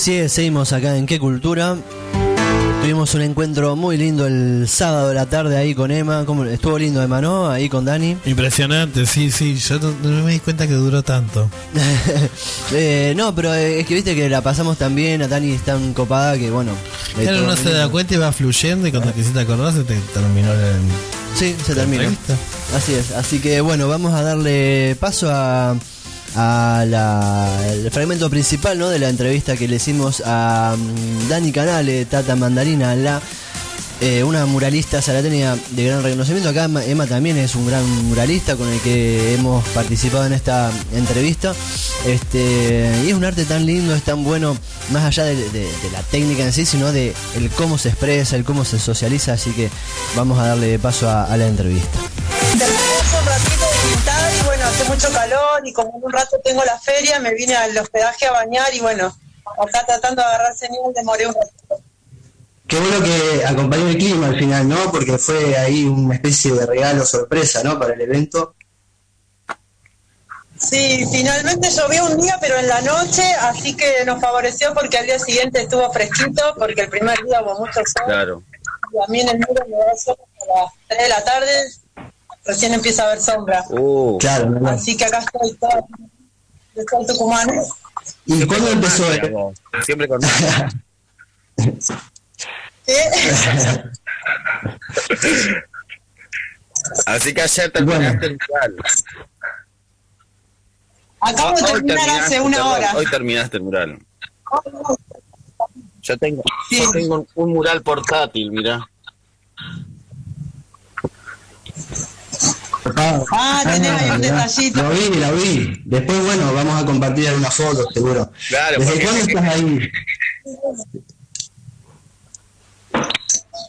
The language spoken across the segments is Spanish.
así es, seguimos acá en Qué Cultura. Tuvimos un encuentro muy lindo el sábado de la tarde ahí con Emma. ¿Cómo? Estuvo lindo Emma, ¿no? Ahí con Dani. Impresionante, sí, sí. Yo no, no me di cuenta que duró tanto. Eh, no, pero eh, es que viste que la pasamos tan bien. A Dani es tan copada que bueno. Claro, uno se da cuenta y va fluyendo y cuando quisiste acordar se te terminó el... Sí, se termina. entrevista. Así es. Así que bueno, vamos a darle paso a, a la- el fragmento principal ¿no? de la entrevista que le hicimos a mm, Dani Canale, Tata Mandarina, la eh, una muralista salateña de gran reconocimiento. Acá Emma, también es un gran muralista con el que hemos participado en esta entrevista. Este, y es un arte tan lindo, es tan bueno, más allá de, la técnica en sí, sino de el cómo se expresa, el cómo se socializa. Así que vamos a darle paso a la entrevista. Hace mucho calor y como en un rato tengo la feria, me vine al hospedaje a bañar y bueno, acá tratando de agarrar señal demoré un ratito. Qué bueno que acompañó el clima al final, ¿no? Porque fue ahí una especie de regalo sorpresa, ¿no? Para el evento. Sí, finalmente llovió un día, pero en la noche, así que nos favoreció porque al día siguiente estuvo fresquito, porque el primer día hubo mucho sol. Claro. Y a mí en el muro me da sol a las 3 de la tarde, recién empieza a haber sombra. Uh, Claro, ¿no? Así que acá estoy todo Tucumán. ¿Y cuándo empezó? el- vos, Siempre con ¿Qué? Así que ayer terminaste el mural. Acabo de Hoy terminar hace una perdón, hora. Hoy terminaste el mural. Yo tengo, Sí. yo tengo un, un mural portátil, mira. Ah, tenés ahí un detallito. Lo vi, lo vi. Después, bueno, vamos a compartir algunas fotos, seguro. Claro, ¿Desde cuándo estás ahí?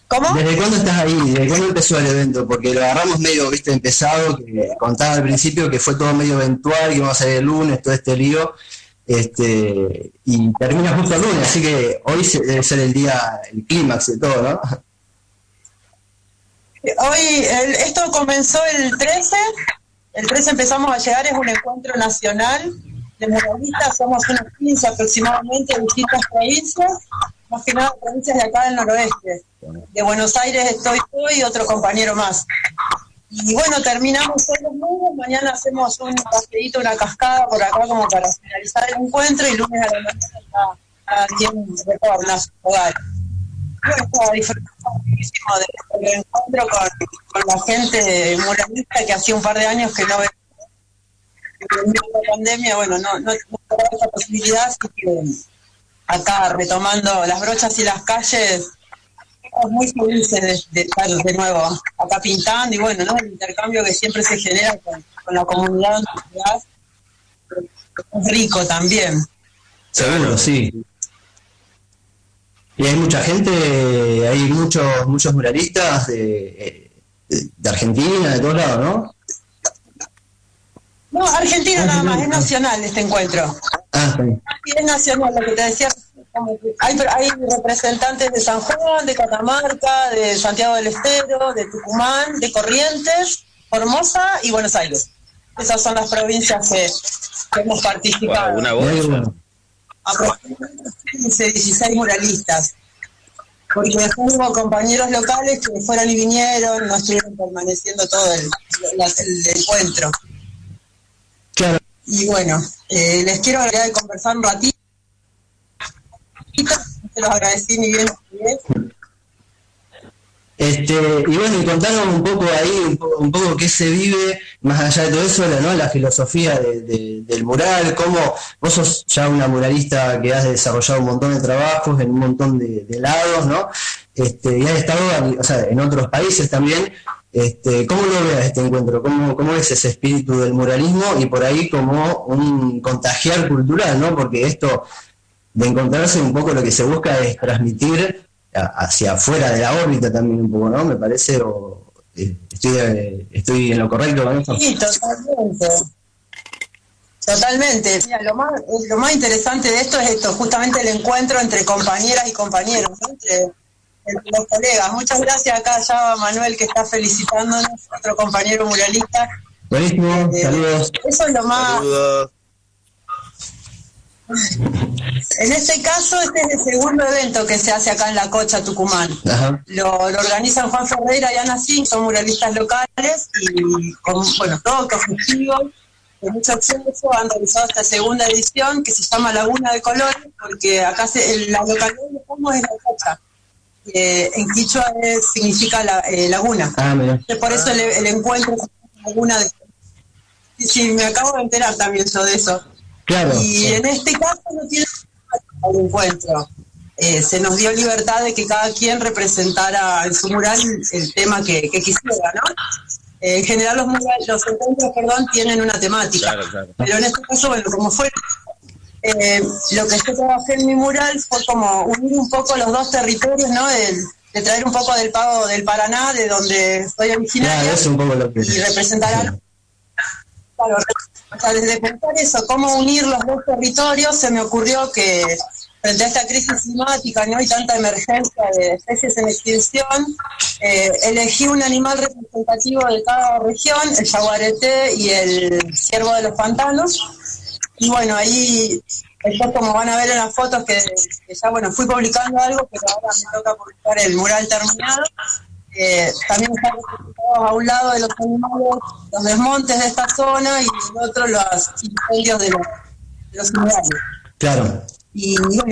¿Cómo? ¿Desde cuándo estás ahí? ¿Desde cuándo empezó el evento? Porque lo agarramos medio, viste, empezado, que contaba al principio que fue todo medio eventual, que íbamos a salir el lunes, todo este lío, este, y termina justo el lunes, así que hoy se- debe ser el día, el clímax de todo, ¿no? Hoy, el- esto comenzó el 13. El 13 empezamos a llegar, es un encuentro nacional de muralistas. Somos unos 15 aproximadamente de distintas provincias, más que nada provincias de acá del noroeste. De Buenos Aires estoy yo y otro compañero más. Y bueno, terminamos hoy los lunes, mañana hacemos un paseíto, una cascada por acá como para finalizar el encuentro y lunes a la mañana ya cada quien retorna a su hogar. Bueno, estaba disfrutando muchísimo del encuentro con, con la gente muralista que hacía un par de años que no veía. La pandemia, bueno, no, no, no esa posibilidad, así que acá retomando las brochas y las calles, estamos muy felices de, de estar de nuevo acá pintando y bueno, ¿no? el intercambio que siempre se genera con, la comunidad es rico también. Seguro, sí. Y hay mucha gente, hay muchos muchos muralistas de, de- de Argentina, de todos lados, ¿no? No, Argentina nada más, es nacional este encuentro. Ah. Sí, es nacional, lo que te decía. Hay, hay representantes de San Juan, de Catamarca, de Santiago del Estero, de Tucumán, de Corrientes, Formosa y Buenos Aires. Esas son las provincias que, que hemos participado. Wow, una voz. bueno. Aproximadamente 15, 16 muralistas. Porque después hubo compañeros locales que fueron y vinieron, no estuvieron permaneciendo todo el, encuentro. Claro. Y bueno, eh, les quiero agregar de conversar un ratito. Se los agradecí ni bien. Este, y bueno, y contanos un poco ahí, un poco, un poco qué se vive, más allá de todo eso, la, ¿no? la filosofía de- de- del mural, cómo vos sos ya una muralista que has desarrollado un montón de trabajos en un montón de, lados, ¿no? Este, y has estado en otros países también. Este, ¿Cómo lo ves este encuentro? ¿Cómo, ¿Cómo es ese espíritu del muralismo y por ahí como un contagiar cultural, ¿no? Porque esto de encontrarse un poco lo que se busca es transmitir hacia afuera de la órbita también un poco, ¿no? Me parece, o eh, estoy, eh, estoy en lo correcto con esto. Sí, totalmente. Totalmente. Mira, lo, más, lo más interesante de esto es esto, justamente el encuentro entre compañeras y compañeros, ¿no? entre, entre los colegas. Muchas gracias acá ya a Manuel que está felicitándonos, otro compañero muralista. Buenísimo, Eh, saludos. Eso es lo más, Saludos. En este caso, este es el segundo evento que se hace acá en La Cocha, Tucumán. Lo, lo organizan Juan Ferreira y Ana Sin, son muralistas locales y con, bueno, todo objetivo, de mucho acceso, han realizado esta segunda edición que se llama Laguna de Colores, porque acá se, la localidad que estamos es La Cocha. que en Quichua es- significa la, eh, laguna. Ah, Por eso el, el encuentro llama Laguna de Sí, sí, me acabo de enterar también yo de eso. Claro. Y sí. en este caso no tiene el encuentro. Eh, se nos dio libertad de que cada quien representara en su mural el tema que, que quisiera, ¿no? Eh, en general los murales, los encuentros, perdón, tienen una temática. Claro, claro. Pero en este caso, bueno, como fue eh, lo que yo trabajé en mi mural fue como unir un poco los dos territorios, ¿no? El- de traer un poco del pago del Paraná, de donde soy originaria Claro, es un poco lo que. y representar a claro, o sea, desde pensar eso, cómo unir los dos territorios, se me ocurrió que frente a esta crisis climática ¿no? y tanta emergencia de especies en extinción, eh, elegí un animal representativo de cada región, el jaguarete y el ciervo de los pantanos. Y bueno, ahí, como van a ver en las fotos que, que ya bueno, fui publicando algo, pero ahora me toca publicar el mural terminado. Eh, también están a un lado de los animales, los desmontes de esta zona y en otro los incendios de los, de los humedales. Claro. Y bueno,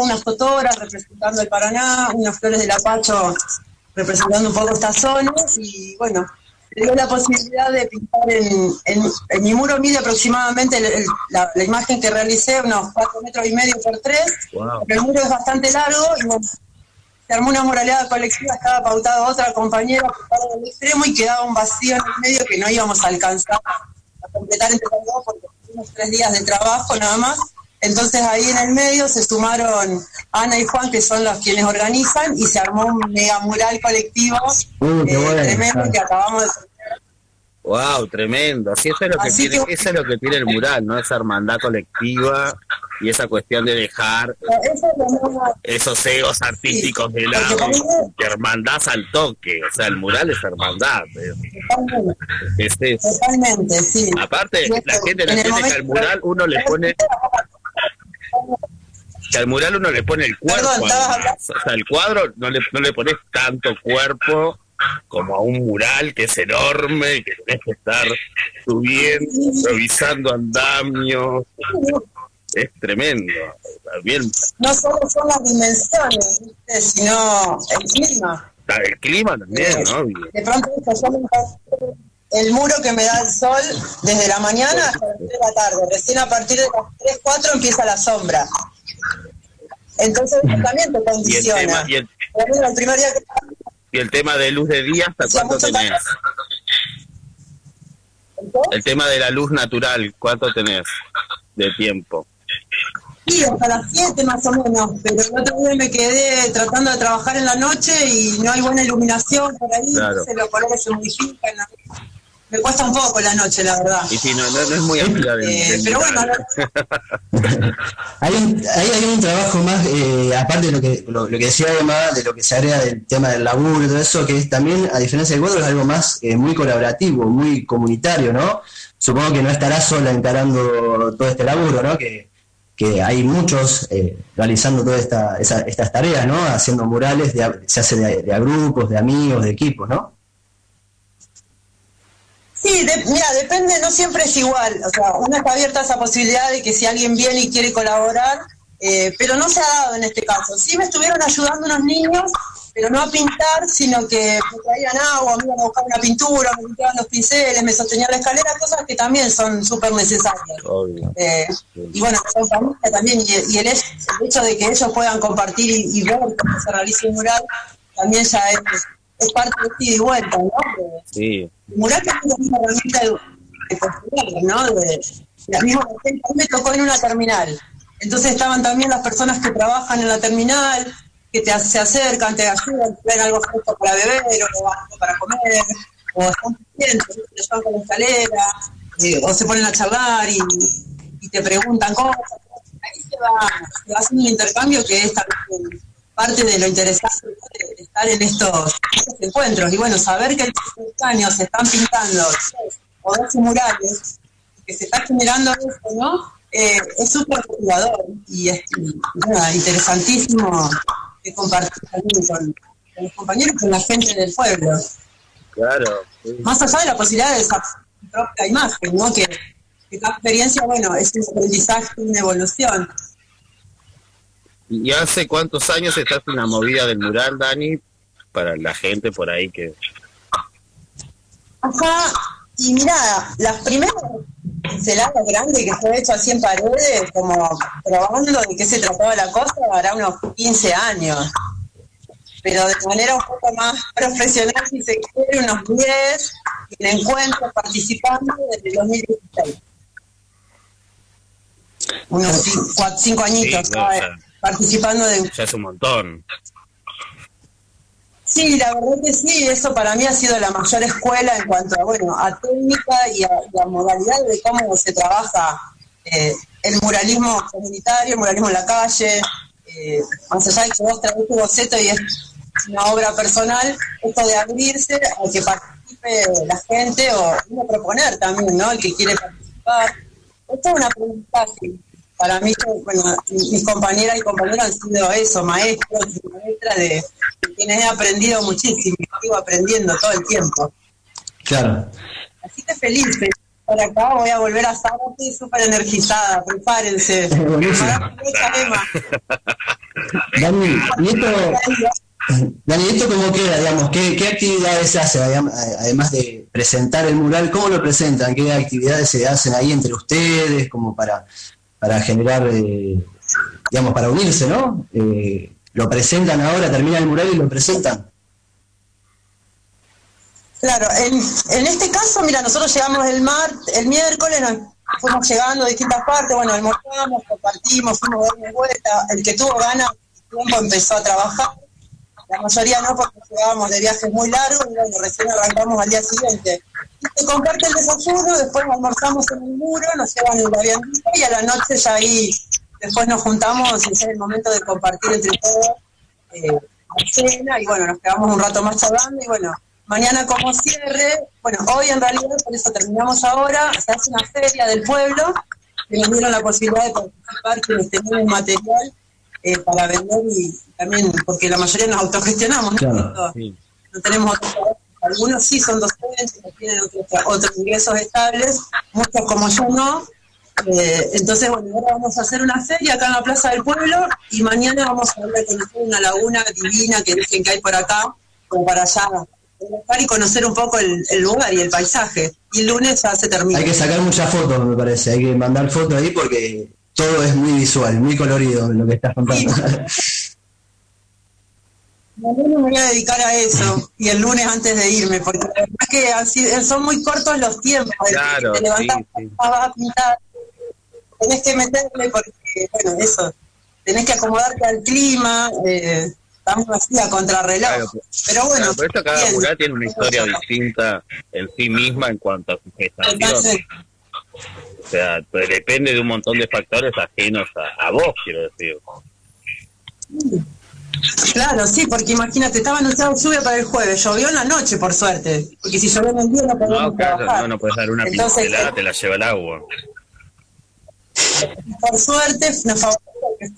unas fotoras representando el Paraná, unas flores del Apacho representando un poco esta zona y bueno, tengo la posibilidad de pintar en, en, en mi muro mide aproximadamente el- el- la, la imagen que realicé unos cuatro metros y medio por tres, Wow. pero el muro es bastante largo y bueno, se armó una muraleada colectiva, estaba pautada otra compañera por del extremo y quedaba un vacío en el medio que no íbamos a alcanzar a completar entre los dos porque tuvimos tres días de trabajo nada más. Entonces ahí en el medio se sumaron Ana y Juan, que son los quienes organizan, y se armó un mega mural colectivo Uh, eh, bueno, tremendo claro. que acabamos de Wow, tremendo. Así eso es lo que Así tiene, que- eso es lo que tiene el mural, ¿no? Esa hermandad colectiva y esa cuestión de dejar esos egos artísticos de lado y hermandad al toque. O sea, el mural es hermandad. totalmente, Es eso. totalmente, sí. Aparte, la gente el entiende que al mural uno le pone que al mural uno le pone el cuerpo. Perdón, O sea, el cuadro no le, no le pones tanto cuerpo como a un mural que es enorme y que tenés que estar subiendo, revisando andamios. Es tremendo. Bien, No solo son las dimensiones, ¿viste? sino el clima. el clima también, ¿no? De pronto esto, yo me- el muro que me da el sol desde la mañana hasta las 3 de la tarde. Recién a partir de las 3, 4 empieza la sombra. Entonces eso también te Y el condiciona. tema, y el, Por ejemplo, el primer día que y el tema de luz de día, ¿hasta cuánto tenés? Entonces, El tema de la luz natural, ¿cuánto tenés de tiempo? Sí, hasta las 7 más o menos, pero el otro día me quedé tratando de trabajar en la noche y no hay buena iluminación por ahí, Claro. entonces los colores se modifican. Me cuesta un poco la noche, la verdad. Y si no, no, no es muy amplia del, Eh, pero bueno. Hay un, ahí hay un trabajo más, eh, aparte de lo que, lo, lo que decía Emma, de lo que se agrega del tema del laburo y todo eso, que es también, a diferencia del cuadro, es algo más eh, muy colaborativo, muy comunitario, ¿no? Supongo que no estarás sola encarando todo este laburo, ¿no? Que, que hay muchos eh, realizando todas esta, estas tareas, ¿no? Haciendo murales, de se hace de, a grupos, de amigos, de equipos, ¿no? Sí, mira, depende, no siempre es igual. O sea, uno está abierta a esa posibilidad de que si alguien viene y quiere colaborar, eh, pero no se ha dado en este caso. Sí me estuvieron ayudando unos niños, pero no a pintar, sino que me traían agua, me iban a buscar una pintura, me limpiaban los pinceles, me sostenían la escalera, cosas que también son súper necesarias. Obvio. Eh, y bueno, son familia también, y, y el, hecho, el hecho de que ellos puedan compartir y, y ver cómo se realiza un mural, también ya es, es parte de ida y vuelta, ¿no? De- Sí, el mural también es una herramienta de, de construir, ¿no? De, la misma gente, me tocó en una terminal. Entonces estaban también las personas que trabajan en la terminal, que te, se acercan, te ayudan, te traen algo fresco para beber o algo para comer, o están pendientes, te llevan con la escalera, eh, o se ponen a charlar y, te preguntan cosas. Ahí se va, se va haciendo un intercambio que es también parte de lo interesante de estar en estos, encuentros. Y bueno, saber que estos años se están pintando o 12 murales, que se está generando esto, ¿no? eh, es súper motivador y es interesantísimo que compartir también con, con los compañeros y con la gente del pueblo. Claro. sí. Más allá de la posibilidad de esa propia imagen, ¿no? Que, que cada experiencia, bueno, es un aprendizaje, una evolución. ¿Y hace cuántos años estás en la movida del mural, Dani? Para la gente por ahí que... Ajá, y mira, las primeras pinceladas grandes que fue hecho así en paredes, como probando de qué se trataba la cosa, hará unos 15 años. Pero de manera un poco más profesional, si se quiere, unos 10, en encuentros participando desde el 2016. Unos 5 añitos Sí, ¿sabes? participando de Ya es un montón. Sí, la verdad que sí, eso para mí ha sido la mayor escuela en cuanto a, bueno, a técnica y a, y modalidad de cómo se trabaja eh, el muralismo comunitario, el muralismo en la calle, eh, más allá de que vos traes tu boceto y es una obra personal, esto de abrirse a que participe la gente o proponer también, ¿no? El que quiere participar. Esto es un aprendizaje. Para mí, bueno, mis compañeras y compañeros han sido eso, maestros y maestras de, de quienes he aprendido muchísimo, sigo aprendiendo todo el tiempo. Claro. Así que feliz, estar acá, voy a volver a Zárate súper energizada, prepárense. Buenísimo. Dani, ¿y esto, Dani, ¿esto cómo queda, digamos? ¿Qué, qué actividades se hacen, adem- además de presentar el mural? ¿Cómo lo presentan? ¿Qué actividades se hacen ahí entre ustedes, como para, para generar, eh, digamos, para unirse, ¿no? Eh, lo presentan ahora, termina el mural y lo presentan. Claro, en, en este caso, mira, nosotros llegamos el mar, el miércoles, nos fuimos llegando a distintas partes, bueno, almorzamos, compartimos, fuimos a darle vuelta, el que tuvo ganas tiempo empezó a trabajar, la mayoría no porque llegábamos de viajes muy largos y bueno, recién arrancamos al día siguiente. Y se comparte el desayuno, después almorzamos en el muro, nos llevan el viandita y a la noche ya ahí, después nos juntamos y es el momento de compartir entre todos eh, la cena y bueno, nos quedamos un rato más charlando y bueno, mañana como cierre, bueno, hoy en realidad, por eso terminamos ahora, se hace una feria del pueblo, que nos dieron la posibilidad de participar, quienes tenían material eh, para vender y también, porque la mayoría nos autogestionamos, ¿no? Claro, Esto, Sí. no tenemos otro- algunos sí son docentes, tienen otros, otros ingresos estables, muchos como yo no. Eh, entonces, bueno, ahora vamos a hacer una feria acá en la Plaza del Pueblo y mañana vamos a ver a conocer una laguna divina que dicen que hay por acá, como para allá y conocer un poco el, el lugar y el paisaje. Y el lunes ya se termina. Hay que sacar muchas fotos, me parece. Hay que mandar fotos ahí porque todo es muy visual, muy colorido lo que estás contando. me voy a dedicar a eso y el lunes antes de irme, porque la verdad es que así- son muy cortos los tiempos. Claro, te levantas, sí, sí. vas a pintar, tenés que meterle porque, bueno, eso, tenés que acomodarte al clima, eh, estamos así a contrarreloj. Claro, pero bueno, Claro, pero esto cada mural tiene una historia distinta en sí misma en cuanto a su gestación. Entonces, O sea, pues depende de un montón de factores ajenos a, a vos, quiero decir. Claro, sí, porque imagínate, estaba anunciado lluvia para el jueves, llovió en la noche, por suerte, porque si llovió en el día no podíamos No, claro, trabajar. no, no puedes dar una Entonces, pincelada, te la lleva el agua. por suerte nos favoreció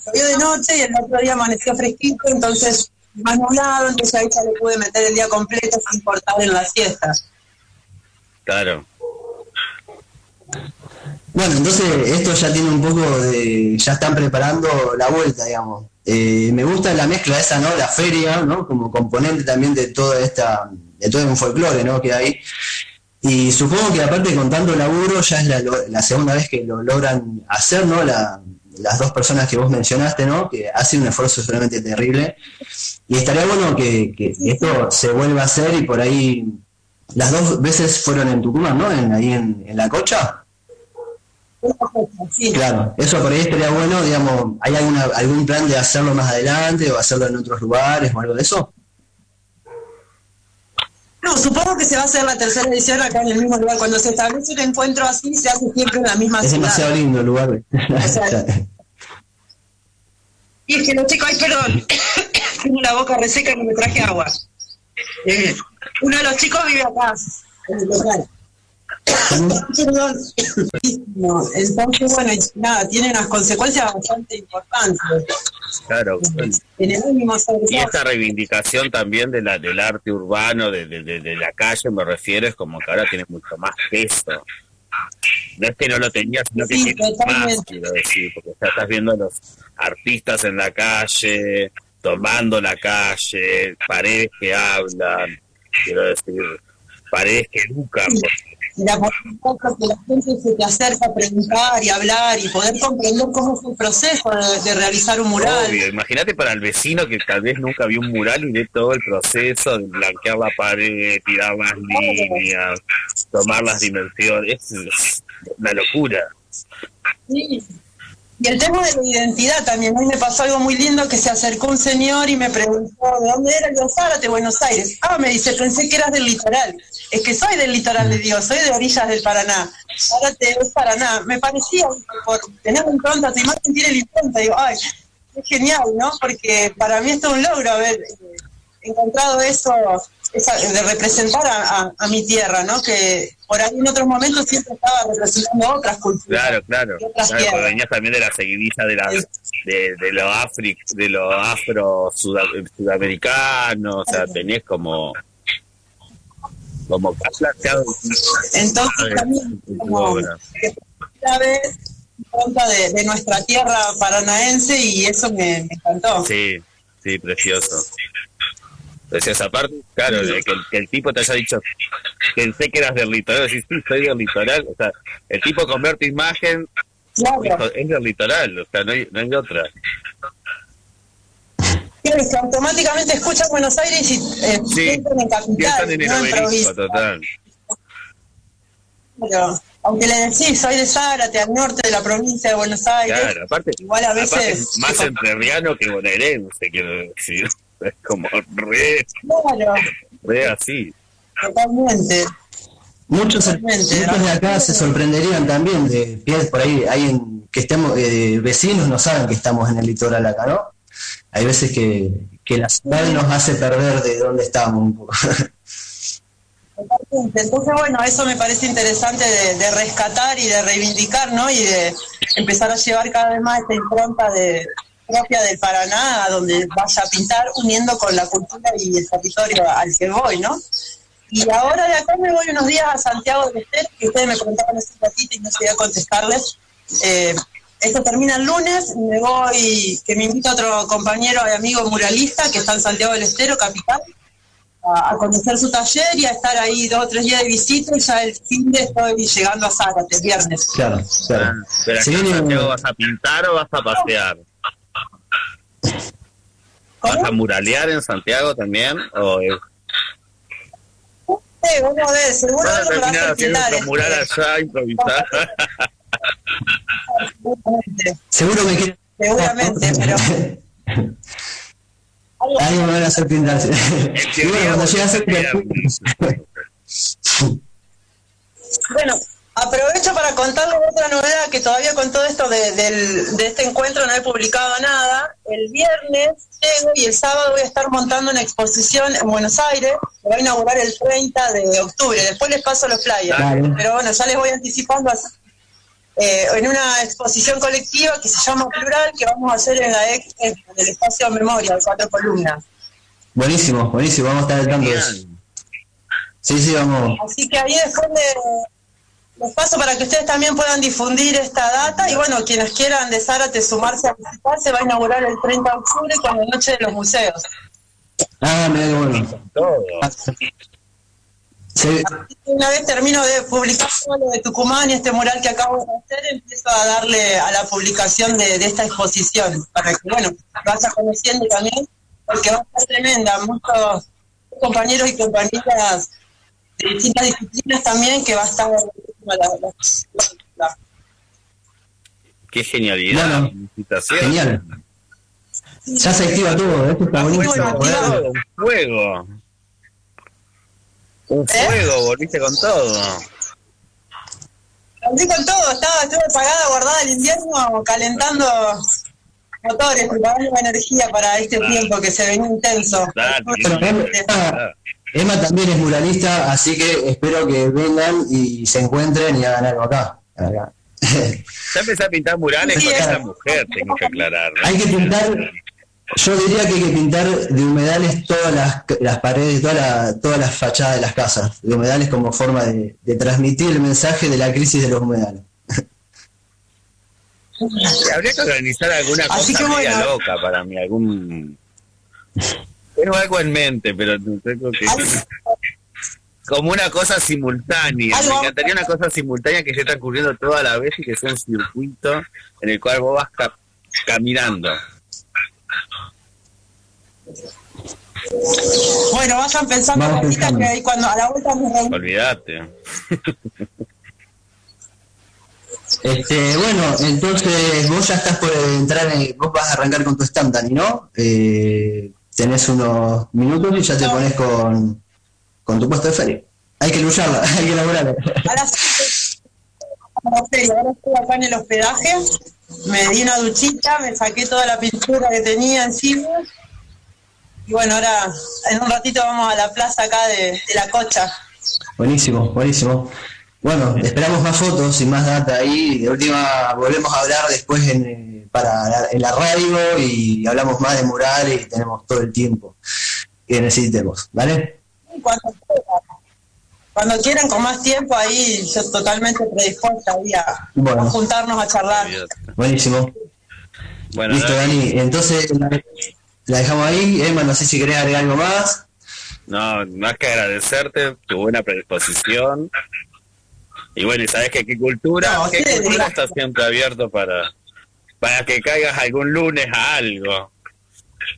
llovió de noche y el otro día amaneció fresquito, entonces más nublado, entonces ahí ya le pude meter el día completo sin cortar en la siesta. Claro. Bueno, entonces esto ya tiene un poco de, ya están preparando la vuelta, digamos. Eh, me gusta la mezcla esa, ¿no? La feria, ¿no? Como componente también de toda esta, de todo un folclore, ¿no? Que hay. Y supongo que aparte con tanto laburo ya es la, segunda vez que lo logran hacer, ¿no? La- las dos personas que vos mencionaste, ¿no? Que hacen un esfuerzo solamente terrible. Y estaría bueno que, que esto se vuelva a hacer y por ahí las dos veces fueron en Tucumán, ¿no? En, ahí en, en la cocha. Sí. Claro, eso por ahí estaría bueno, digamos, ¿hay alguna, algún plan de hacerlo más adelante o hacerlo en otros lugares o algo de eso? No, supongo que se va a hacer la tercera edición acá en el mismo lugar. Cuando se establece un encuentro así, se hace siempre en la misma Es ciudad. demasiado lindo el lugar. sea, Y es que los chicos, ay, perdón, tengo la boca reseca y no me traje agua. Eh, uno de los chicos vive acá, en el local. Entonces, bueno, nada, tiene unas consecuencias bastante importantes. Claro. En el ánimo sobre Y esta reivindicación también de la, del arte urbano, de, de, de- de la calle, me refiero, es como que ahora tiene mucho más peso. No es que no lo tenía, sino que Sí, tiene más, quiero decir, porque ya estás viendo a los artistas en la calle, tomando la calle, paredes que hablan, quiero decir, paredes que educan. porque la posibilidad que la gente se te acerca a preguntar y hablar y poder comprender cómo es el proceso de, de realizar un mural. Obvio, imagínate para el vecino que tal vez nunca vio un mural y ve todo el proceso de blanquear la pared, tirar las líneas, tomar las dimensiones. Es es una locura. Sí. Y el tema de la identidad también. A mí me pasó algo muy lindo que se acercó un señor y me preguntó de dónde era yo, Zárate, Buenos Aires. Ah, me dice, pensé que eras del litoral. Es que soy del litoral, le digo, soy de orillas del Paraná. Zárate es Paraná. Me parecía, por tener una impronta, tu imagen tiene la impronta. Digo, ay, es genial, ¿no? Porque para mí esto es un logro haber eh, encontrado eso, esa- de representar a, a- a mi tierra, ¿no? Que por ahí en otros momentos siempre estaba representando otras culturas. Claro, claro. Y otras claro porque tierras. venías también de la seguidilla de, la, de, de lo afri, de lo afro suda- sudamericano, o sea, tenés como como planteado Entonces también tu como vez de, de nuestra tierra paranaense y eso me, me encantó. Sí, sí, precioso. Precioso. Aparte, claro, de que, el- que el tipo te haya dicho, pensé que eras del litoral, decís, sí, soy del litoral. O sea, el tipo con ver tu imagen Claro, es del litoral, o sea, no hay, no hay otra. que automáticamente escuchan Buenos Aires y eh, Sí, piensan en capital, Piensan en el no obelisco, total. Pero, aunque le decís, soy de Zárate, al norte de la provincia de Buenos Aires, Claro, aparte, igual a aparte veces... es más entrerriano que bonaerense, quiero decir. Es como re, Claro, re así. totalmente. Muchos, Totalmente. muchos de acá se sorprenderían también de por ahí hay en- que estemos eh, vecinos no saben que estamos en el litoral acá, ¿no? Hay veces que, que la ciudad nos hace perder de dónde estamos un poco. Totalmente. Entonces, bueno, eso me parece interesante de, de rescatar y de reivindicar, ¿no? Y de empezar a llevar cada vez más esta impronta de, propia del Paraná a donde vaya a pintar, uniendo con la cultura y el territorio al que voy, ¿no? Y ahora de acá me voy unos días a Santiago del Estero, que ustedes me preguntaban hace un ratito y no llegué a contestarles. Eh, esto termina el lunes, y me voy, que me invita otro compañero y amigo muralista que está en Santiago del Estero, capital, a, a conocer su taller y a estar ahí dos o tres días de visita y ya el fin de estoy llegando a Zárate, el viernes. Claro, claro. Pero Se aquí en viene- Santiago vas a pintar o vas a pasear? ¿Vas a muralear en Santiago también? ¿O es- Sí, terminar haciendo pintar. otro mural este, allá, improvisar? seguramente, Seguro quieren. seguramente, pero... Algo me van a hacer pintar. Y bueno, cuando llegue a Bueno, aprovecho para contarles otra novedad que todavía con todo esto de, del- de este encuentro no he publicado nada. El viernes llego y el sábado voy a estar montando una exposición en Buenos Aires que va a inaugurar el 30 de octubre. Después les paso los flyers. Pero bueno, ya les voy anticipando así. Eh, en una exposición colectiva que se llama Plural, que vamos a hacer en la ex, en el espacio Memoria, de cuatro columnas. Buenísimo, buenísimo, vamos a estar al tanto de eso. Sí, sí, vamos. Así que ahí después de, les paso para que ustedes también puedan difundir esta data y bueno, quienes quieran de Zárate sumarse a visitar, se va a inaugurar el 30 de octubre con la Noche de los Museos. Ah, qué bueno. Todo. Sí, Una vez termino de publicar todo lo de Tucumán y este mural que acabo de hacer, empiezo a darle a la publicación de, de esta exposición, para que, bueno, vaya conociendo también, porque va a estar tremenda. Muchos compañeros y compañeras distintas disciplinas también, que va a estar la, la- la- Qué genialidad. Bueno, Felicitaciones. genial. Ya se activa todo, esto está Ah, buenísimo. todo, un fuego. Un ¿Eh? fuego, volviste con todo. Volví con todo, estaba, estuve pagada, guardada el invierno, calentando motores, preparando la energía para este tiempo que se venía intenso. Emma también es muralista, así que espero que vengan y se encuentren y hagan algo acá. acá. Ya empecé a pintar murales con es- esta mujer, tengo que aclarar. ¿no? Hay que pintar, yo diría que hay que pintar de humedales todas las, las paredes, toda la- todas las fachadas de las casas, de humedales como forma de, de transmitir el mensaje de la crisis de los humedales. Habría que organizar alguna Así cosa que media bueno. loca para mí, algún... Tengo algo en mente, pero tengo que... Como una cosa simultánea. Algo- Me encantaría una cosa simultánea que ya está ocurriendo toda la vez y que sea un circuito en el cual vos vas ca- caminando. Bueno, vayan pensando Vamos ahorita pensando. que ahí cuando a la vuelta reunimos. Olvídate. Este, bueno, entonces vos ya estás por entrar, en- vos vas a arrancar con tu stand, ¿no? Eh, tenés unos minutos y ya te pones con, con tu puesto de feria. Hay que lucharla, hay que elaborarla. A las a la feria. Ahora estoy acá en el hospedaje, me di una duchita, me saqué toda la pintura que tenía encima. Y bueno, ahora en un ratito vamos a la plaza acá de, de la Cocha. Buenísimo, buenísimo. Bueno, esperamos más fotos y más data ahí. De última volvemos a hablar después en, eh, para la, en la radio y hablamos más de murales y tenemos todo el tiempo que necesitemos, ¿vale? Cuando quieran, cuando quieran con más tiempo ahí, yo totalmente predispuesta ahí a, Bueno. a juntarnos a charlar. Buenísimo. Bueno, Listo, Dani, Dani. Entonces la, la dejamos ahí. Emma, no sé si querés agregar algo más. no, más que agradecerte tu buena predisposición. Y bueno, y sabes que qué cultura, No, qué sí, cultura está siempre abierto para, para que caigas algún lunes a algo.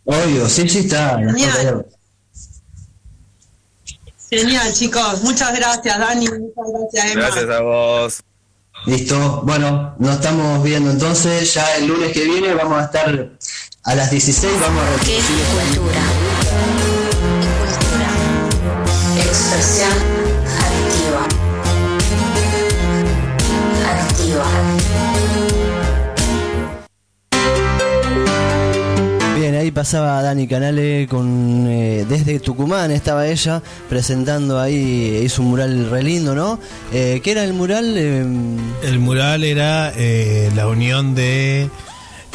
Obvio, sí, sí, está. Genial. Genial, chicos. Muchas gracias, Dani. Muchas gracias, Emma. Gracias a vos. Listo. Bueno, nos estamos viendo entonces. Ya el lunes que viene vamos a estar a las 16. Vamos a ¿Qué es reproducir cultura? Cultura. Expresión pasaba Dani Canale con eh, desde Tucumán estaba ella presentando ahí hizo un mural re lindo, ¿no? Eh, ¿Qué era el mural? Eh, El mural era eh, la unión de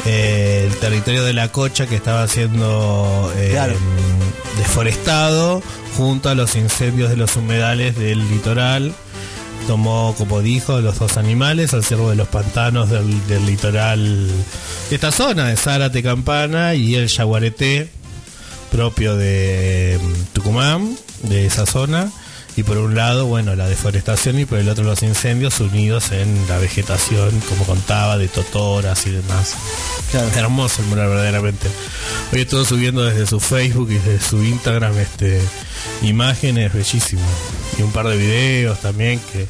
el territorio de la cocha que estaba siendo Claro. deforestado junto a los incendios de los humedales del litoral. Tomó, como dijo, los dos animales, al ciervo de los pantanos del, del litoral de esta zona, de Zárate Campana, y el yaguareté, propio de mm, Tucumán, de esa zona. Y por un lado, bueno, la deforestación y por el otro los incendios unidos en la vegetación, como contaba, de totoras y demás. claro. Hermoso el mural, verdaderamente. Hoy estuvo subiendo desde su Facebook y desde su Instagram este imágenes bellísimo. Y un par de videos también que,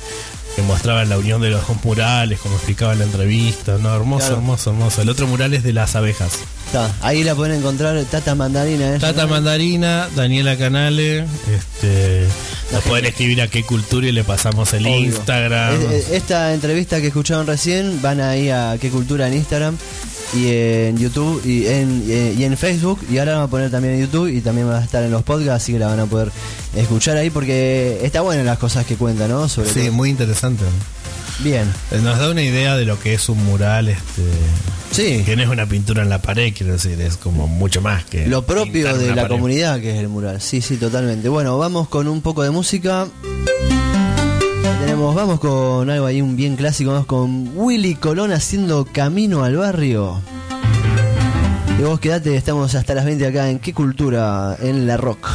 que mostraban la unión de los dos murales, como explicaba en la entrevista. No, hermoso, Claro. hermoso, hermoso. El otro mural es de las abejas. Está, ahí la pueden encontrar Tata Mandarina. ella, Tata. Mandarina, Daniela Canale, este, nos pueden escribir a qué cultura y le pasamos el Obvio. Instagram. Es- es- Esta entrevista que escucharon recién van ahí a qué cultura en Instagram y en YouTube y en, eh, y en Facebook y ahora van a poner también en YouTube y también va a estar en los podcasts así que la van a poder escuchar ahí porque está buena las cosas que cuenta, ¿no? Sobre Sí, todo. muy interesante. Bien. Eh, Nos da una idea de lo que es un mural, este, Sí. que no es una pintura en la pared, quiero decir, es como mucho más que Lo propio de la pared. comunidad que es el mural. Sí, sí, totalmente. Bueno, vamos con un poco de música. Tenemos, vamos con algo ahí un bien clásico, vamos con Willy Colón haciendo Camino al Barrio. Y vos quedate, estamos hasta las 20 acá en ¿Qué Cultura? En la Rock.